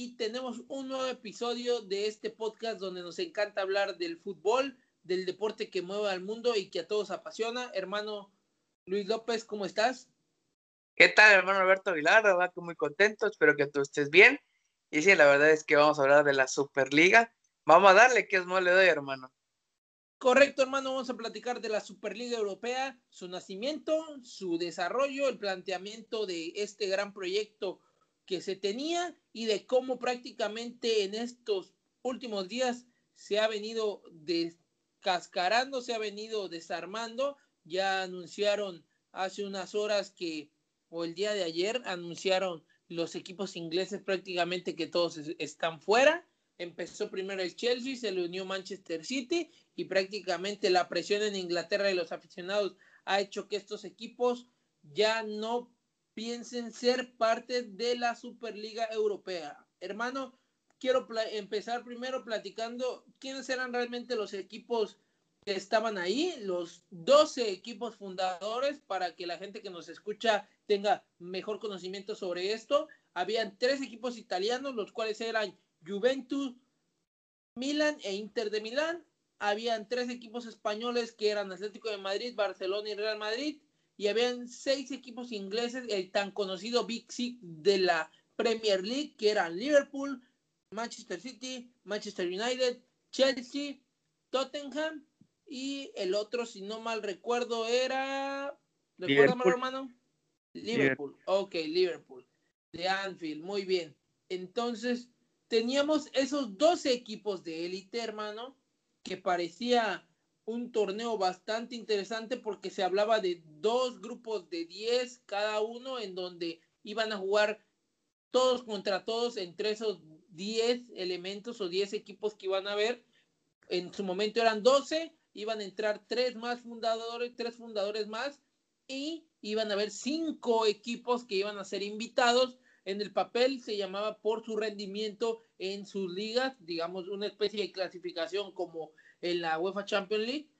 y tenemos un nuevo episodio de este podcast donde nos encanta hablar del fútbol, del deporte que mueve al mundo y que a todos apasiona. Hermano Luis López, ¿cómo estás? ¿Qué tal, hermano Alberto Aguilar? La muy contento, espero que tú estés bien. Y sí, la verdad es que vamos a hablar de la Superliga. Vamos a darle, que es no le doy, hermano. Correcto, hermano, vamos a platicar de la Superliga Europea, su nacimiento, su desarrollo, el planteamiento de este gran proyecto que se tenía y de cómo prácticamente en estos últimos días se ha venido descascarando, se ha venido desarmando. Ya anunciaron hace unas horas que, o el día de ayer, anunciaron los equipos ingleses prácticamente que todos están fuera. Empezó primero el Chelsea, se le unió Manchester City y prácticamente la presión en Inglaterra de los aficionados ha hecho que estos equipos ya no piensen ser parte de la Superliga Europea. Hermano, quiero empezar primero platicando quiénes eran realmente los equipos que estaban ahí, los 12 equipos fundadores, para que la gente que nos escucha tenga mejor conocimiento sobre esto. Habían tres equipos italianos, los cuales eran Juventus, Milan e Inter de Milán. Habían tres equipos españoles que eran Atlético de Madrid, Barcelona y Real Madrid y habían seis equipos ingleses, el tan conocido Big Six de la Premier League, que eran Liverpool, Manchester City, Manchester United, Chelsea, Tottenham y el otro, si no mal recuerdo, era... ¿Recuérdame, hermano? Liverpool. Ok, Liverpool. De Anfield, muy bien. Entonces, teníamos esos 12 equipos de élite, hermano, que parecía un torneo bastante interesante porque se hablaba de dos grupos de 10 cada uno en donde iban a jugar todos contra todos entre esos 10 elementos o 10 equipos que iban a ver. En su momento eran 12, iban a entrar tres más fundadores, tres fundadores más y iban a haber cinco equipos que iban a ser invitados. En el papel se llamaba por su rendimiento en sus ligas, digamos una especie de clasificación como en la UEFA Champions League.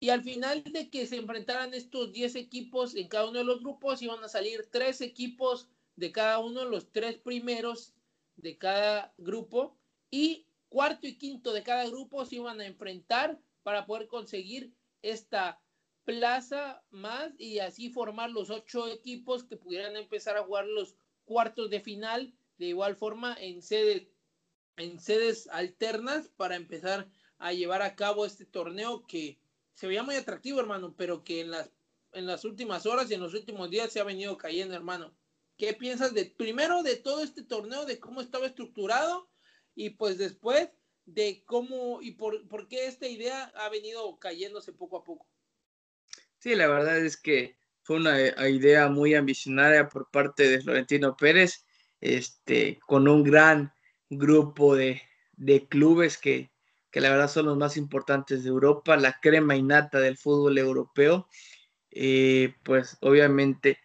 Y al final de que se enfrentaran estos 10 equipos en cada uno de los grupos, iban a salir tres equipos de cada uno, los tres primeros de cada grupo, y cuarto y quinto de cada grupo se iban a enfrentar para poder conseguir esta plaza más y así formar los ocho equipos que pudieran empezar a jugar los cuartos de final de igual forma en sedes en sedes alternas para empezar a llevar a cabo este torneo que se veía muy atractivo, hermano, pero que en las, en las últimas horas y en los últimos días se ha venido cayendo, hermano. ¿Qué piensas de primero de todo este torneo, de cómo estaba estructurado y pues después de cómo y por, por qué esta idea ha venido cayéndose poco a poco? Sí, la verdad es que fue una eh, idea muy ambicionaria por parte de Florentino Pérez, este, con un gran grupo de, de clubes que, que la verdad son los más importantes de Europa, la crema innata del fútbol europeo, eh, pues obviamente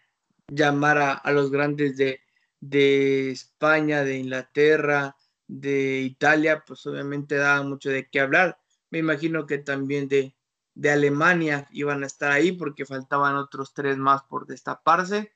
llamar a, los grandes de, de, España, de Inglaterra, de Italia, pues obviamente daba mucho de qué hablar. Me imagino que también de, de Alemania iban a estar ahí porque faltaban otros tres más por destaparse.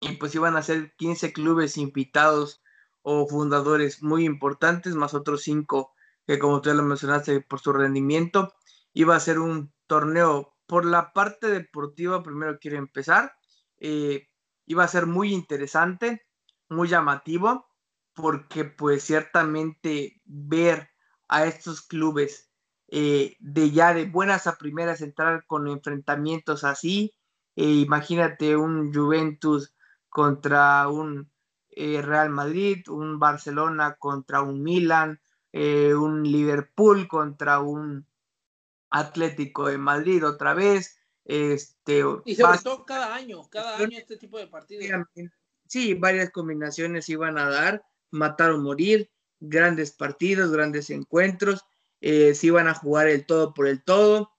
Y pues iban a ser 15 clubes invitados o fundadores muy importantes, más otros cinco que como tú lo mencionaste, por su rendimiento, iba a ser un torneo. Por la parte deportiva, primero quiero empezar, eh, iba a ser muy interesante, muy llamativo, porque pues ciertamente ver a estos clubes eh, de ya de buenas a primeras entrar con enfrentamientos así, eh, imagínate un Juventus contra un Real Madrid, un Barcelona contra un Milan, eh, un Liverpool contra un Atlético de Madrid otra vez. Este, y sobre todo cada año, cada año este tipo de partidos. Sí, varias combinaciones iban a dar matar o morir, grandes partidos, grandes encuentros, eh, se iban a jugar el todo por el todo,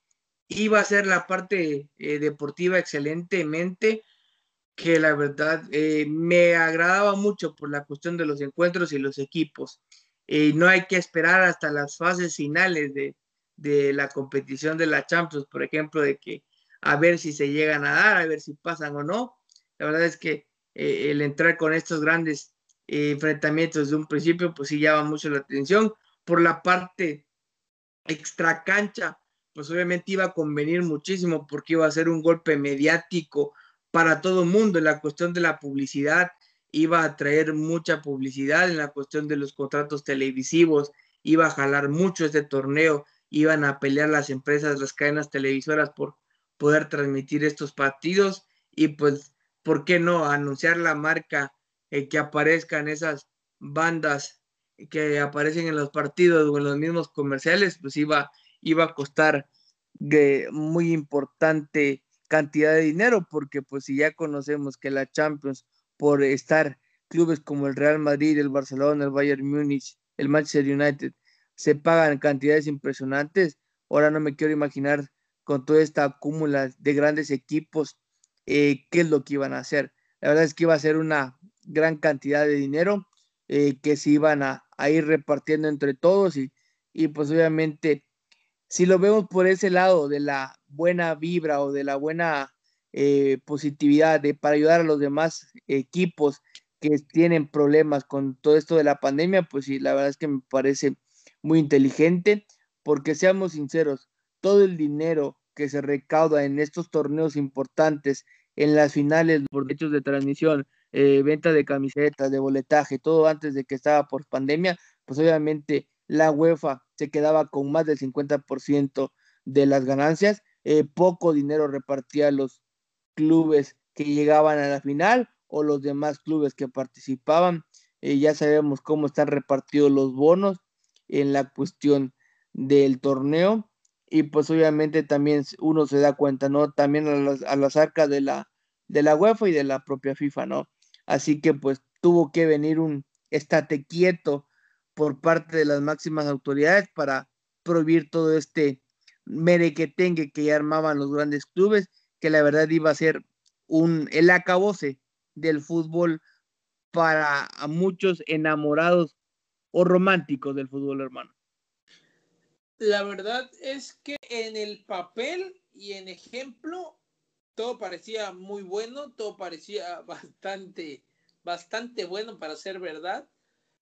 iba a ser la parte eh, deportiva excelentemente, que la verdad eh, me agradaba mucho por la cuestión de los encuentros y los equipos. Y no hay que esperar hasta las fases finales de, de la competición de la Champions, por ejemplo, de que a ver si se llegan a dar, a ver si pasan o no. La verdad es que eh, el entrar con estos grandes eh, enfrentamientos de un principio, pues sí llama mucho la atención. Por la parte extra cancha, pues obviamente iba a convenir muchísimo porque iba a ser un golpe mediático para todo el mundo en la cuestión de la publicidad, iba a traer mucha publicidad en la cuestión de los contratos televisivos, iba a jalar mucho este torneo, iban a pelear las empresas, las cadenas televisoras por poder transmitir estos partidos y pues, ¿por qué no anunciar la marca eh, que aparezcan esas bandas que aparecen en los partidos o en los mismos comerciales? Pues iba, iba a costar de muy importante cantidad de dinero porque pues si ya conocemos que la Champions por estar clubes como el Real Madrid, el Barcelona, el Bayern Múnich, el Manchester United se pagan cantidades impresionantes. Ahora no me quiero imaginar con toda esta cúmula de grandes equipos eh, qué es lo que iban a hacer. La verdad es que iba a ser una gran cantidad de dinero eh, que se iban a, ir repartiendo entre todos y, y pues obviamente si lo vemos por ese lado de la buena vibra o de la buena eh, positividad de, para ayudar a los demás equipos que tienen problemas con todo esto de la pandemia, pues sí, la verdad es que me parece muy inteligente, porque seamos sinceros, todo el dinero que se recauda en estos torneos importantes, en las finales por derechos de transmisión, eh, venta de camisetas, de boletaje, todo antes de que estaba por pandemia, pues obviamente la UEFA se quedaba con más del 50% de las ganancias, eh, poco dinero repartía los clubes que llegaban a la final o los demás clubes que participaban. Eh, ya sabemos cómo están repartidos los bonos en la cuestión del torneo y pues obviamente también uno se da cuenta, ¿no? También a las, a de la, de la UEFA y de la propia FIFA, ¿no? Así que pues tuvo que venir un estate quieto por parte de las máximas autoridades para prohibir todo este merequetengue que ya armaban los grandes clubes, que la verdad iba a ser un, el acabose del fútbol para muchos enamorados o románticos del fútbol, hermano? La verdad es que en el papel y en ejemplo todo parecía muy bueno, todo parecía bastante, bastante bueno para ser verdad,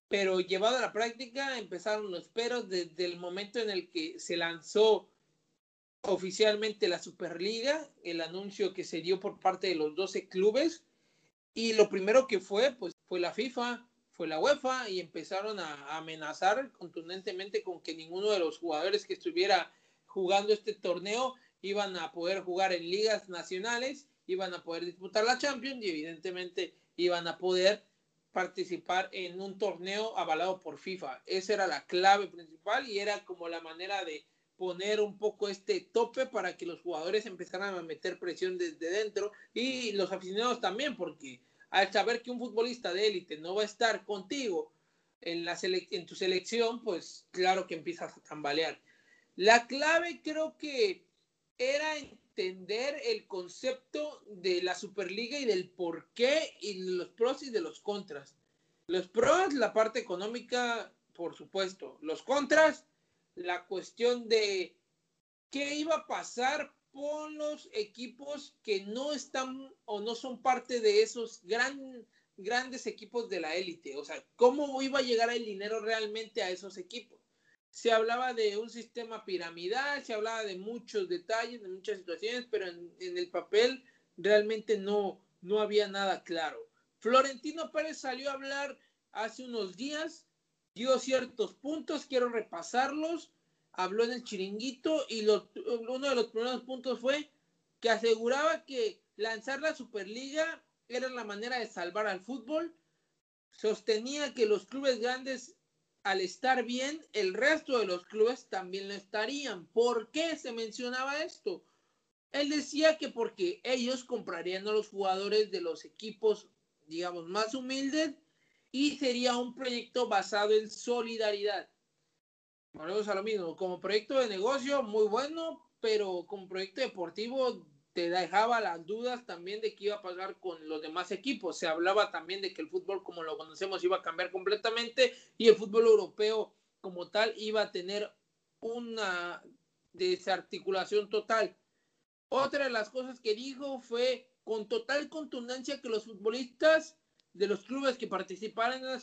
pero llevado a la práctica empezaron los peros desde el momento en el que se lanzó oficialmente la Superliga, el anuncio que se dio por parte de los 12 clubes, y lo primero que fue, pues fue la FIFA, fue la UEFA y empezaron a amenazar contundentemente con que ninguno de los jugadores que estuviera jugando este torneo iban a poder jugar en ligas nacionales, iban a poder disputar la Champions y evidentemente iban a poder participar en un torneo avalado por FIFA. Esa era la clave principal y era como la manera de poner un poco este tope para que los jugadores empezaran a meter presión desde dentro y los aficionados también, porque al saber que un futbolista de élite no va a estar contigo en, la en tu selección, pues claro que empiezas a tambalear. La clave creo que era entender el concepto de la Superliga y del por qué y los pros y de los contras. Los pros, la parte económica, por supuesto. Los contras, la cuestión de qué iba a pasar con los equipos que no están o no son parte de esos gran, grandes equipos de la élite. O sea, ¿cómo iba a llegar el dinero realmente a esos equipos? Se hablaba de un sistema piramidal, se hablaba de muchos detalles, de muchas situaciones, pero en, el papel realmente no, no había nada claro. Florentino Pérez salió a hablar hace unos días, dio ciertos puntos, quiero repasarlos habló en el chiringuito y uno de los primeros puntos fue que aseguraba que lanzar la Superliga era la manera de salvar al fútbol. Sostenía que los clubes grandes, al estar bien, el resto de los clubes también lo estarían. ¿Por qué se mencionaba esto? Él decía que porque ellos comprarían a los jugadores de los equipos, digamos, más humildes y sería un proyecto basado en solidaridad. Volvemos a lo mismo, como proyecto de negocio muy bueno, pero como proyecto deportivo te dejaba las dudas también de qué iba a pasar con los demás equipos. Se hablaba también de que el fútbol como lo conocemos iba a cambiar completamente y el fútbol europeo como tal iba a tener una desarticulación total. Otra de las cosas que dijo fue con total contundencia que los futbolistas de los clubes que participaran en la,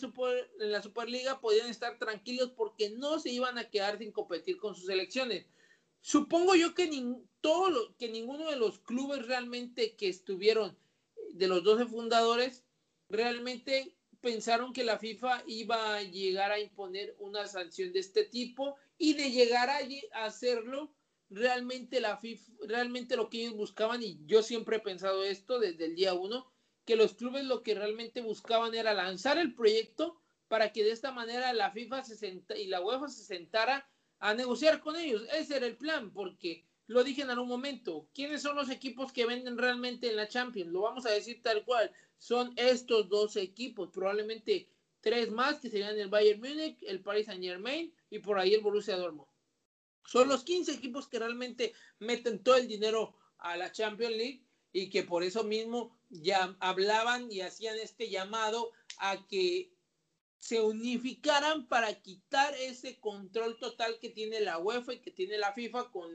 en la Superliga podían estar tranquilos porque no se iban a quedar sin competir con sus selecciones. Supongo yo que, todo que ninguno de los clubes realmente que estuvieron, de los 12 fundadores, realmente pensaron que la FIFA iba a llegar a imponer una sanción de este tipo y de llegar a, hacerlo, realmente la FIFA, realmente lo que ellos buscaban, y yo siempre he pensado esto desde el día uno, que los clubes lo que realmente buscaban era lanzar el proyecto para que de esta manera la FIFA se senta, y la UEFA se sentara a negociar con ellos. Ese era el plan, porque lo dije en algún momento. ¿Quiénes son los equipos que venden realmente en la Champions? Lo vamos a decir tal cual. Son estos dos equipos, probablemente tres más, que serían el Bayern Múnich, el Paris Saint Germain y por ahí el Borussia Dortmund. Son los 15 equipos que realmente meten todo el dinero a la Champions League y que por eso mismo ya hablaban y hacían este llamado a que se unificaran para quitar ese control total que tiene la UEFA y que tiene la FIFA con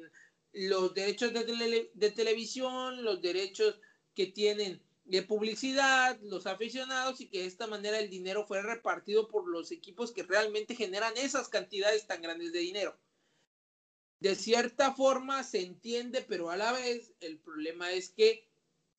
los derechos de, de televisión, los derechos que tienen de publicidad, los aficionados y que de esta manera el dinero fuera repartido por los equipos que realmente generan esas cantidades tan grandes de dinero. De cierta forma se entiende, pero a la vez el problema es que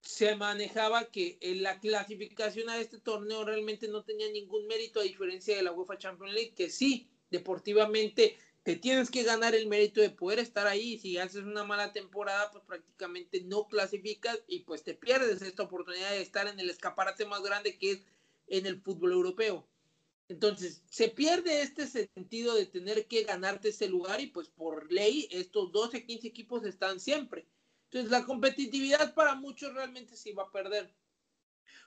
se manejaba que en la clasificación a este torneo realmente no tenía ningún mérito a diferencia de la UEFA Champions League, que sí, deportivamente te tienes que ganar el mérito de poder estar ahí. Si haces una mala temporada, pues prácticamente no clasificas y pues te pierdes esta oportunidad de estar en el escaparate más grande que es en el fútbol europeo. Entonces, se pierde este sentido de tener que ganarte ese lugar y pues por ley estos 12, 15 equipos están siempre. Entonces, la competitividad para muchos realmente se iba a perder.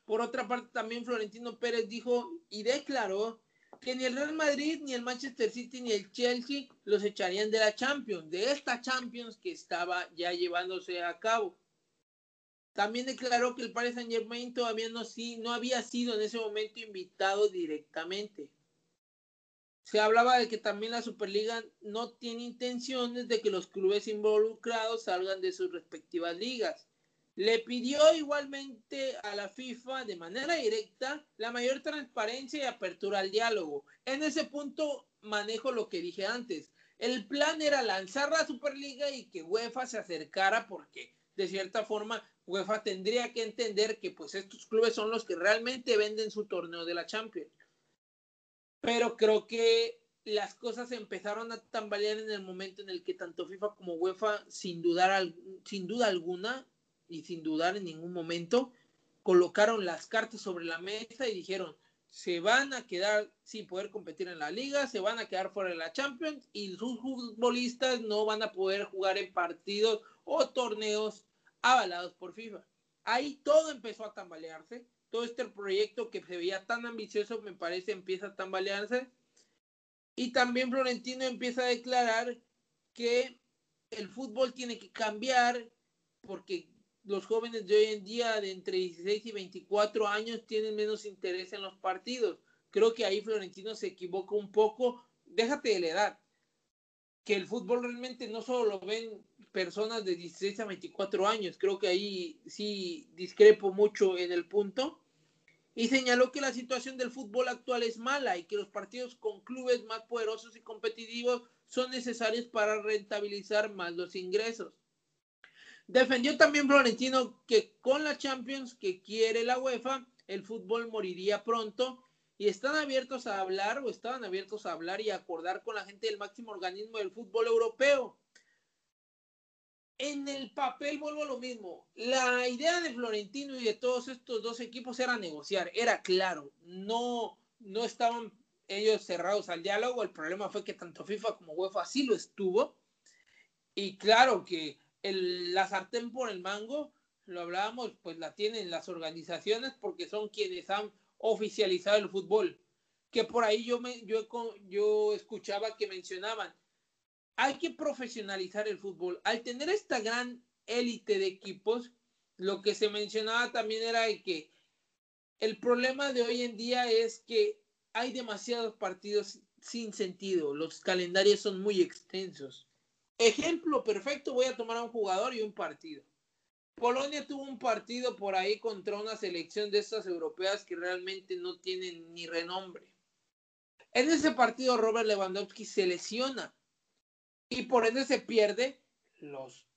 Por otra parte, también Florentino Pérez dijo y declaró que ni el Real Madrid, ni el Manchester City, ni el Chelsea los echarían de la Champions, de esta Champions que estaba ya llevándose a cabo. También declaró que el Paris Saint Germain todavía no, no había sido en ese momento invitado directamente se hablaba de que también la Superliga no tiene intenciones de que los clubes involucrados salgan de sus respectivas ligas. Le pidió igualmente a la FIFA de manera directa la mayor transparencia y apertura al diálogo. En ese punto manejo lo que dije antes. El plan era lanzar la Superliga y que UEFA se acercara porque de cierta forma UEFA tendría que entender que pues estos clubes son los que realmente venden su torneo de la Champions pero creo que las cosas empezaron a tambalear en el momento en el que tanto FIFA como UEFA, sin dudar, sin duda alguna y sin dudar en ningún momento, colocaron las cartas sobre la mesa y dijeron, se van a quedar sin poder competir en la liga, se van a quedar fuera de la Champions y sus futbolistas no van a poder jugar en partidos o torneos avalados por FIFA. Ahí todo empezó a tambalearse todo este proyecto que se veía tan ambicioso, me parece, empieza a tambalearse. Y también Florentino empieza a declarar que el fútbol tiene que cambiar porque los jóvenes de hoy en día de entre 16 y 24 años tienen menos interés en los partidos. Creo que ahí Florentino se equivoca un poco. Déjate de la edad. Que el fútbol realmente no solo lo ven personas de 16 a 24 años. Creo que ahí sí discrepo mucho en el punto y señaló que la situación del fútbol actual es mala y que los partidos con clubes más poderosos y competitivos son necesarios para rentabilizar más los ingresos. Defendió también Florentino que con la Champions que quiere la UEFA, el fútbol moriría pronto y están abiertos a hablar o estaban abiertos a hablar y acordar con la gente del máximo organismo del fútbol europeo en el papel vuelvo a lo mismo. La idea de Florentino y de todos estos dos equipos era negociar, era claro, no, no estaban ellos cerrados al diálogo. El problema fue que tanto FIFA como UEFA sí lo estuvo. Y claro que el, la sartén por el mango, lo hablábamos, pues la tienen las organizaciones porque son quienes han oficializado el fútbol. Que por ahí yo, me, yo, yo escuchaba que mencionaban, hay que profesionalizar el fútbol. Al tener esta gran élite de equipos, lo que se mencionaba también era que el problema de hoy en día es que hay demasiados partidos sin sentido. Los calendarios son muy extensos. Ejemplo perfecto, voy a tomar a un jugador y un partido. Polonia tuvo un partido por ahí contra una selección de estas europeas que realmente no tienen ni renombre. En ese partido Robert Lewandowski se lesiona y por ende se pierde los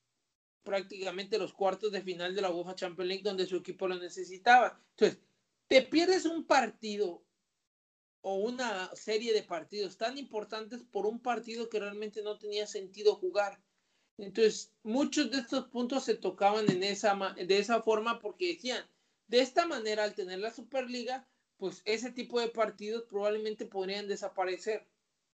prácticamente los cuartos de final de la UEFA Champions League donde su equipo lo necesitaba. Entonces, te pierdes un partido o una serie de partidos tan importantes por un partido que realmente no tenía sentido jugar. Entonces, muchos de estos puntos se tocaban en esa, de esa forma porque decían, de esta manera, al tener la Superliga, pues ese tipo de partidos probablemente podrían desaparecer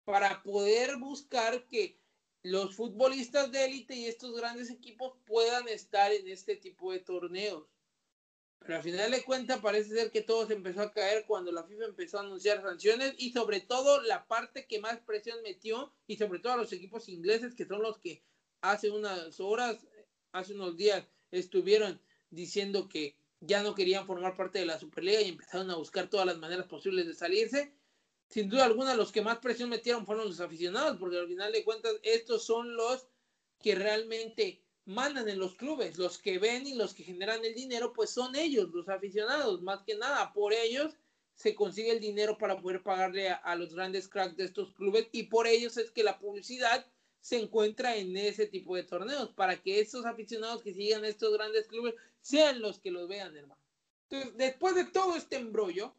para poder buscar que los futbolistas de élite y estos grandes equipos puedan estar en este tipo de torneos. Pero al final de cuentas parece ser que todo se empezó a caer cuando la FIFA empezó a anunciar sanciones y sobre todo la parte que más presión metió y sobre todo a los equipos ingleses que son los que hace unas horas, hace unos días estuvieron diciendo que ya no querían formar parte de la Superliga y empezaron a buscar todas las maneras posibles de salirse. Sin duda alguna los que más presión metieron fueron los aficionados porque al final de cuentas estos son los que realmente mandan en los clubes, los que ven y los que generan el dinero, pues son ellos, los aficionados, más que nada, por ellos se consigue el dinero para poder pagarle a, los grandes cracks de estos clubes y por ellos es que la publicidad se encuentra en ese tipo de torneos, para que estos aficionados que sigan estos grandes clubes sean los que los vean, hermano. Entonces, después de todo este embrollo,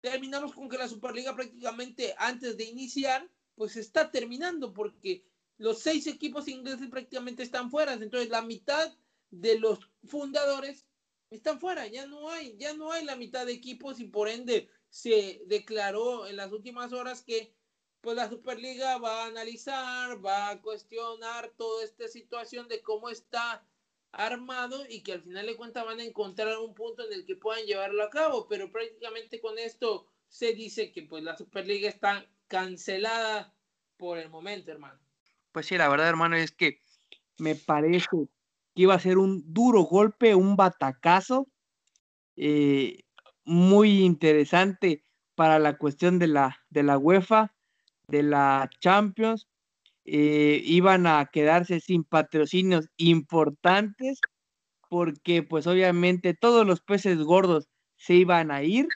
terminamos con que la Superliga prácticamente antes de iniciar, pues está terminando porque los seis equipos ingleses prácticamente están fuera. Entonces, la mitad de los fundadores están fuera. Ya no hay, ya no hay la mitad de equipos y por ende se declaró en las últimas horas que pues la Superliga va a analizar, va a cuestionar toda esta situación de cómo está armado y que al final de cuentas van a encontrar un punto en el que puedan llevarlo a cabo, pero prácticamente con esto se dice que pues la Superliga está cancelada por el momento, hermano. Pues sí, la verdad, hermano, es que me parece que iba a ser un duro golpe, un batacazo eh, muy interesante para la cuestión de la, de la UEFA, de la Champions. Eh, iban a quedarse sin patrocinios importantes porque pues obviamente todos los peces gordos se iban a ir.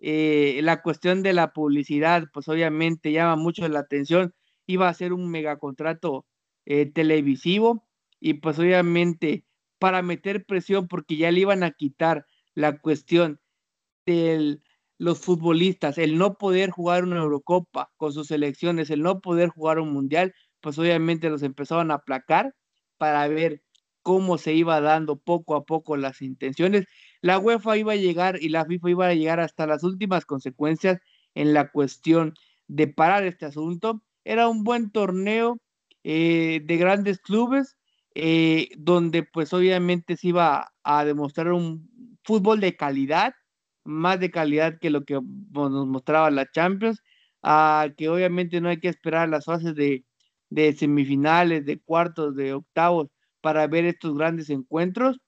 Eh, la cuestión de la publicidad pues obviamente llama mucho la atención iba a ser un megacontrato eh, televisivo y pues obviamente para meter presión porque ya le iban a quitar la cuestión de los futbolistas, el no poder jugar una Eurocopa con sus selecciones, el no poder jugar un mundial, pues obviamente los empezaban a aplacar para ver cómo se iba dando poco a poco las intenciones. La UEFA iba a llegar y la FIFA iba a llegar hasta las últimas consecuencias en la cuestión de parar este asunto era un buen torneo eh, de grandes clubes, eh, donde pues obviamente se iba a demostrar un fútbol de calidad, más de calidad que lo que nos mostraba la Champions, a que obviamente no hay que esperar las fases de, de semifinales, de cuartos, de octavos para ver estos grandes encuentros.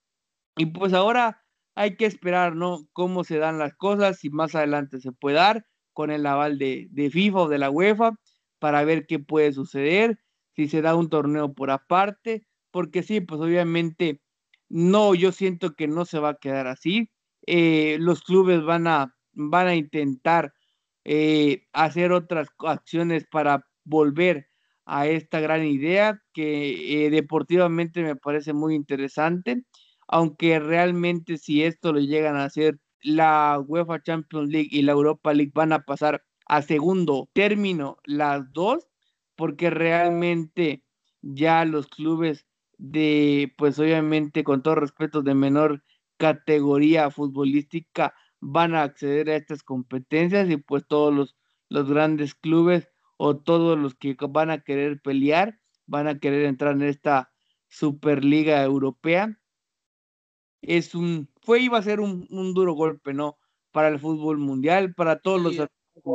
Y pues ahora hay que esperar, ¿no? Cómo se dan las cosas, si más adelante se puede dar con el aval de, de FIFA o de la UEFA para ver qué puede suceder, si se da un torneo por aparte, porque sí, pues obviamente no, yo siento que no se va a quedar así. Eh, los clubes van a, van a intentar eh, hacer otras acciones para volver a esta gran idea que eh, deportivamente me parece muy interesante, aunque realmente si esto lo llegan a hacer la UEFA Champions League y la Europa League van a pasar a segundo término las dos, porque realmente ya los clubes de, pues obviamente con todo respeto, de menor categoría futbolística van a acceder a estas competencias y pues todos los, los grandes clubes o todos los que van a querer pelear van a querer entrar en esta Superliga Europea. Es un, fue, iba a ser un, un duro golpe, ¿no? para el fútbol mundial, para todos los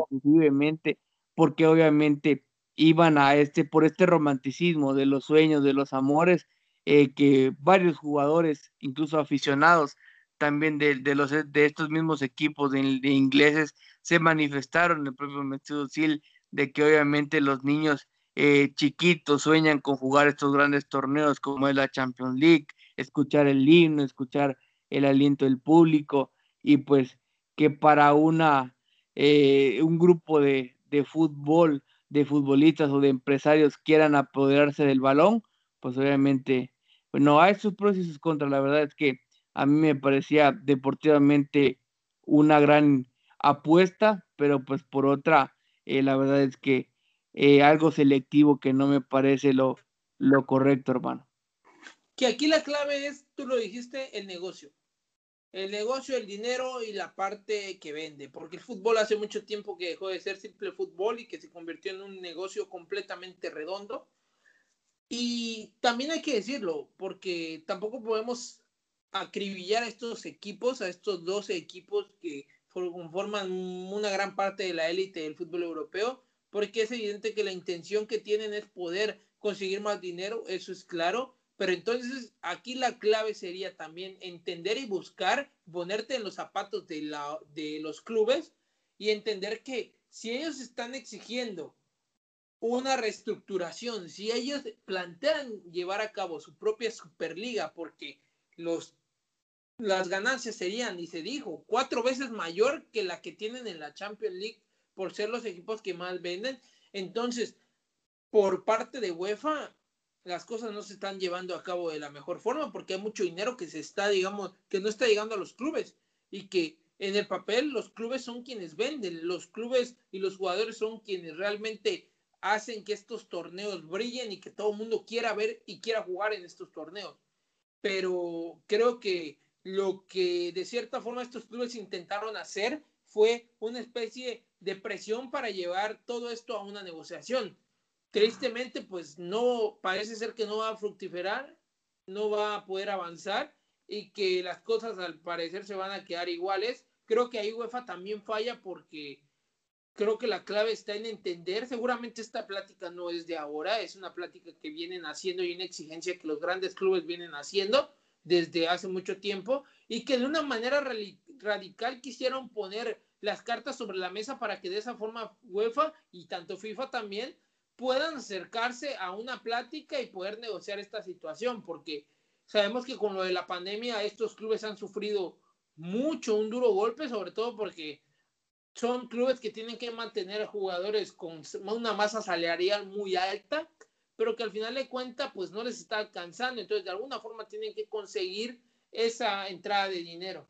inclusivamente, porque obviamente iban a este, por este romanticismo de los sueños, de los amores, eh, que varios jugadores, incluso aficionados también de, los, de estos mismos equipos de, ingleses, se manifestaron en el propio Mesut de que obviamente los niños eh, chiquitos sueñan con jugar estos grandes torneos como es la Champions League, escuchar el himno, escuchar el aliento del público y pues que para una eh, un grupo de, de, fútbol, de futbolistas o de empresarios quieran apoderarse del balón, pues obviamente, bueno, hay sus pros y sus contras. La verdad es que a mí me parecía deportivamente una gran apuesta, pero pues por otra, eh, la verdad es que eh, algo selectivo que no me parece lo, lo correcto, hermano. Que aquí la clave es, tú lo dijiste, el negocio el negocio, el dinero y la parte que vende, porque el fútbol hace mucho tiempo que dejó de ser simple fútbol y que se convirtió en un negocio completamente redondo. Y también hay que decirlo, porque tampoco podemos acribillar a estos equipos, a estos 12 equipos que conforman una gran parte de la élite del fútbol europeo, porque es evidente que la intención que tienen es poder conseguir más dinero, eso es claro, pero entonces aquí la clave sería también entender y buscar, ponerte en los zapatos de, la, de los clubes y entender que si ellos están exigiendo una reestructuración, si ellos plantean llevar a cabo su propia Superliga, porque los, las ganancias serían, y se dijo, cuatro veces mayor que la que tienen en la Champions League por ser los equipos que más venden, entonces, por parte de UEFA, las cosas no se están llevando a cabo de la mejor forma porque hay mucho dinero que se está, digamos, que no está llegando a los clubes y que en el papel los clubes son quienes venden, los clubes y los jugadores son quienes realmente hacen que estos torneos brillen y que todo el mundo quiera ver y quiera jugar en estos torneos. Pero creo que lo que de cierta forma estos clubes intentaron hacer fue una especie de presión para llevar todo esto a una negociación tristemente, pues no, parece ser que no va a fructiferar, no va a poder avanzar y que las cosas al parecer se van a quedar iguales. Creo que ahí UEFA también falla porque creo que la clave está en entender, seguramente esta plática no es de ahora, es una plática que vienen haciendo y una exigencia que los grandes clubes vienen haciendo desde hace mucho tiempo y que de una manera radical quisieron poner las cartas sobre la mesa para que de esa forma UEFA y tanto FIFA también puedan acercarse a una plática y poder negociar esta situación, porque sabemos que con lo de la pandemia estos clubes han sufrido mucho, un duro golpe, sobre todo porque son clubes que tienen que mantener jugadores con una masa salarial muy alta, pero que al final de cuentas pues no les está alcanzando, entonces de alguna forma tienen que conseguir esa entrada de dinero.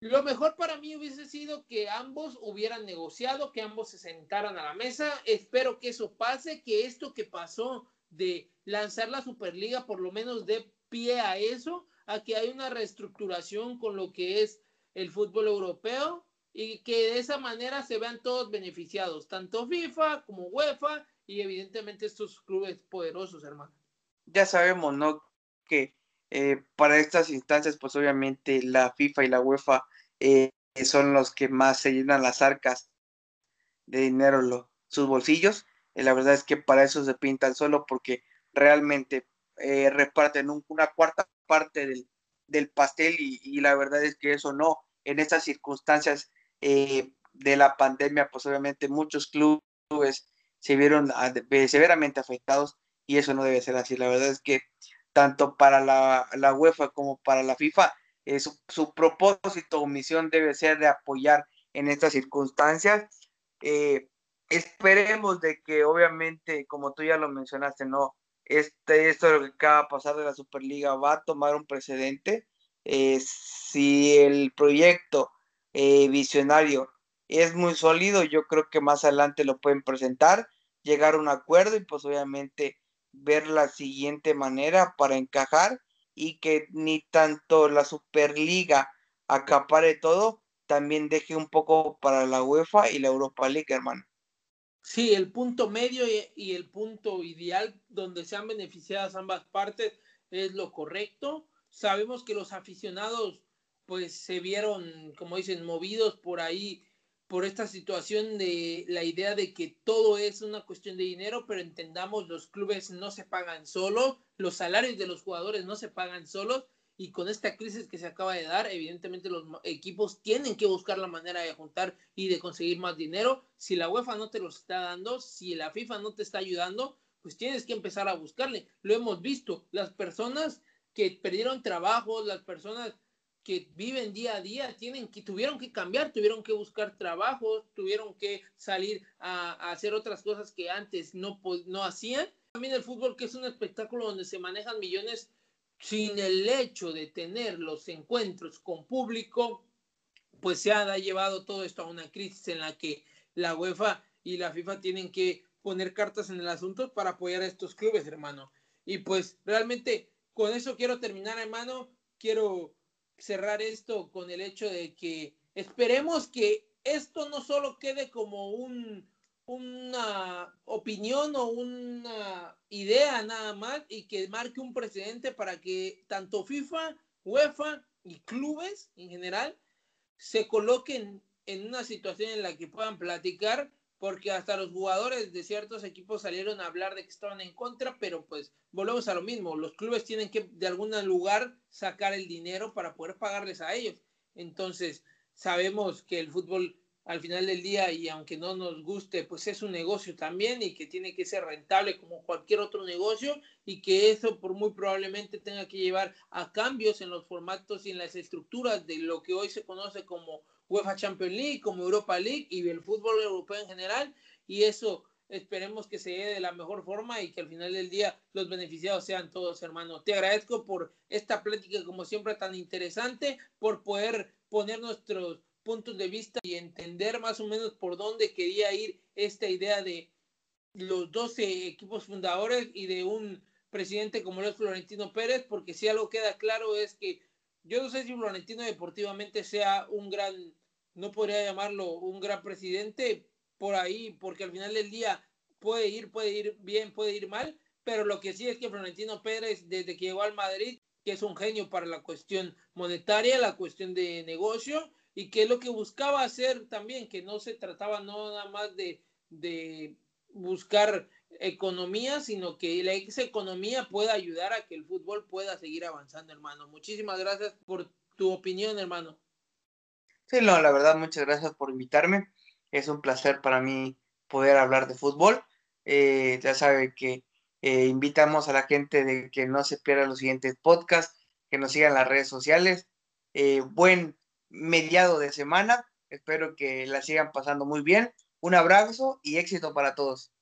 Lo mejor para mí hubiese sido que ambos hubieran negociado, que ambos se sentaran a la mesa. Espero que eso pase, que esto que pasó de lanzar la Superliga por lo menos dé pie a eso, a que hay una reestructuración con lo que es el fútbol europeo y que de esa manera se vean todos beneficiados, tanto FIFA como UEFA y evidentemente estos clubes poderosos, hermano. Ya sabemos, ¿no? Que eh, para estas instancias, pues obviamente la FIFA y la UEFA eh, son los que más se llenan las arcas de dinero, sus bolsillos. y la verdad es que para eso se pintan solo porque realmente eh, reparten una cuarta parte del, pastel y, la verdad es que eso no, en estas circunstancias de la pandemia, pues obviamente muchos clubes se vieron severamente afectados y eso no debe ser así. La verdad es que tanto para la, UEFA como para la FIFA, eh, su, propósito o misión debe ser de apoyar en estas circunstancias. Eh, esperemos de que obviamente, como tú ya lo mencionaste, no, este, esto de lo que acaba de pasar de la Superliga va a tomar un precedente. Eh, si el proyecto visionario es muy sólido, yo creo que más adelante lo pueden presentar, llegar a un acuerdo y pues obviamente ver la siguiente manera para encajar y que ni tanto la Superliga acapare todo, también deje un poco para la UEFA y la Europa League, hermano. Sí, el punto medio y, el punto ideal donde sean beneficiadas ambas partes es lo correcto. Sabemos que los aficionados pues se vieron, como dicen, movidos por ahí, por esta situación de la idea de que todo es una cuestión de dinero, pero entendamos, los clubes no se pagan solos, los salarios de los jugadores no se pagan solos, y con esta crisis que se acaba de dar, evidentemente los equipos tienen que buscar la manera de juntar y de conseguir más dinero. Si la UEFA no te lo está dando, si la FIFA no te está ayudando, pues tienes que empezar a buscarle. Lo hemos visto, las personas que perdieron trabajo, las personas que viven día a día tienen que tuvieron que cambiar, tuvieron que buscar trabajo, tuvieron que salir a, a hacer otras cosas que antes no, no hacían. También el fútbol que es un espectáculo donde se manejan millones sin el hecho de tener los encuentros con público, pues se ha llevado todo esto a una crisis en la que la UEFA y la FIFA tienen que poner cartas en el asunto para apoyar a estos clubes, hermano. Y pues realmente con eso quiero terminar, hermano. Quiero cerrar esto con el hecho de que esperemos que esto no solo quede como un, una opinión o una idea nada más y que marque un precedente para que tanto FIFA, UEFA y clubes en general se coloquen en una situación en la que puedan platicar porque hasta los jugadores de ciertos equipos salieron a hablar de que estaban en contra, pero pues volvemos a lo mismo, los clubes tienen que de algún lugar sacar el dinero para poder pagarles a ellos. Entonces, sabemos que el fútbol al final del día y aunque no nos guste, pues es un negocio también y que tiene que ser rentable como cualquier otro negocio y que eso por muy probablemente tenga que llevar a cambios en los formatos y en las estructuras de lo que hoy se conoce como UEFA Champions League, como Europa League y el fútbol europeo en general y eso esperemos que se dé de la mejor forma y que al final del día los beneficiados sean todos, hermano. Te agradezco por esta plática como siempre tan interesante, por poder poner nuestros puntos de vista y entender más o menos por dónde quería ir esta idea de los 12 equipos fundadores y de un presidente como lo es Florentino Pérez, porque si algo queda claro es que yo no sé si Florentino deportivamente sea un gran, no podría llamarlo un gran presidente por ahí, porque al final del día puede ir, puede ir bien, puede ir mal, pero lo que sí es que Florentino Pérez, desde que llegó al Madrid, que es un genio para la cuestión monetaria, la cuestión de negocio, y que es lo que buscaba hacer también, que no se trataba no nada más de, de buscar economía, sino que la ex economía pueda ayudar a que el fútbol pueda seguir avanzando, hermano. Muchísimas gracias por tu opinión, hermano. Sí, no, la verdad, muchas gracias por invitarme. Es un placer para mí poder hablar de fútbol. Eh, ya sabe que eh, invitamos a la gente de que no se pierda los siguientes podcasts, que nos sigan las redes sociales. Eh, buen mediado de semana. Espero que la sigan pasando muy bien. Un abrazo y éxito para todos.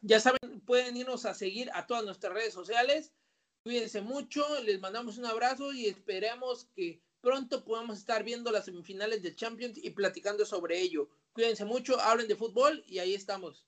Ya saben, pueden irnos a seguir a todas nuestras redes sociales. Cuídense mucho, les mandamos un abrazo y esperamos que pronto podamos estar viendo las semifinales de Champions y platicando sobre ello. Cuídense mucho, hablen de fútbol y ahí estamos.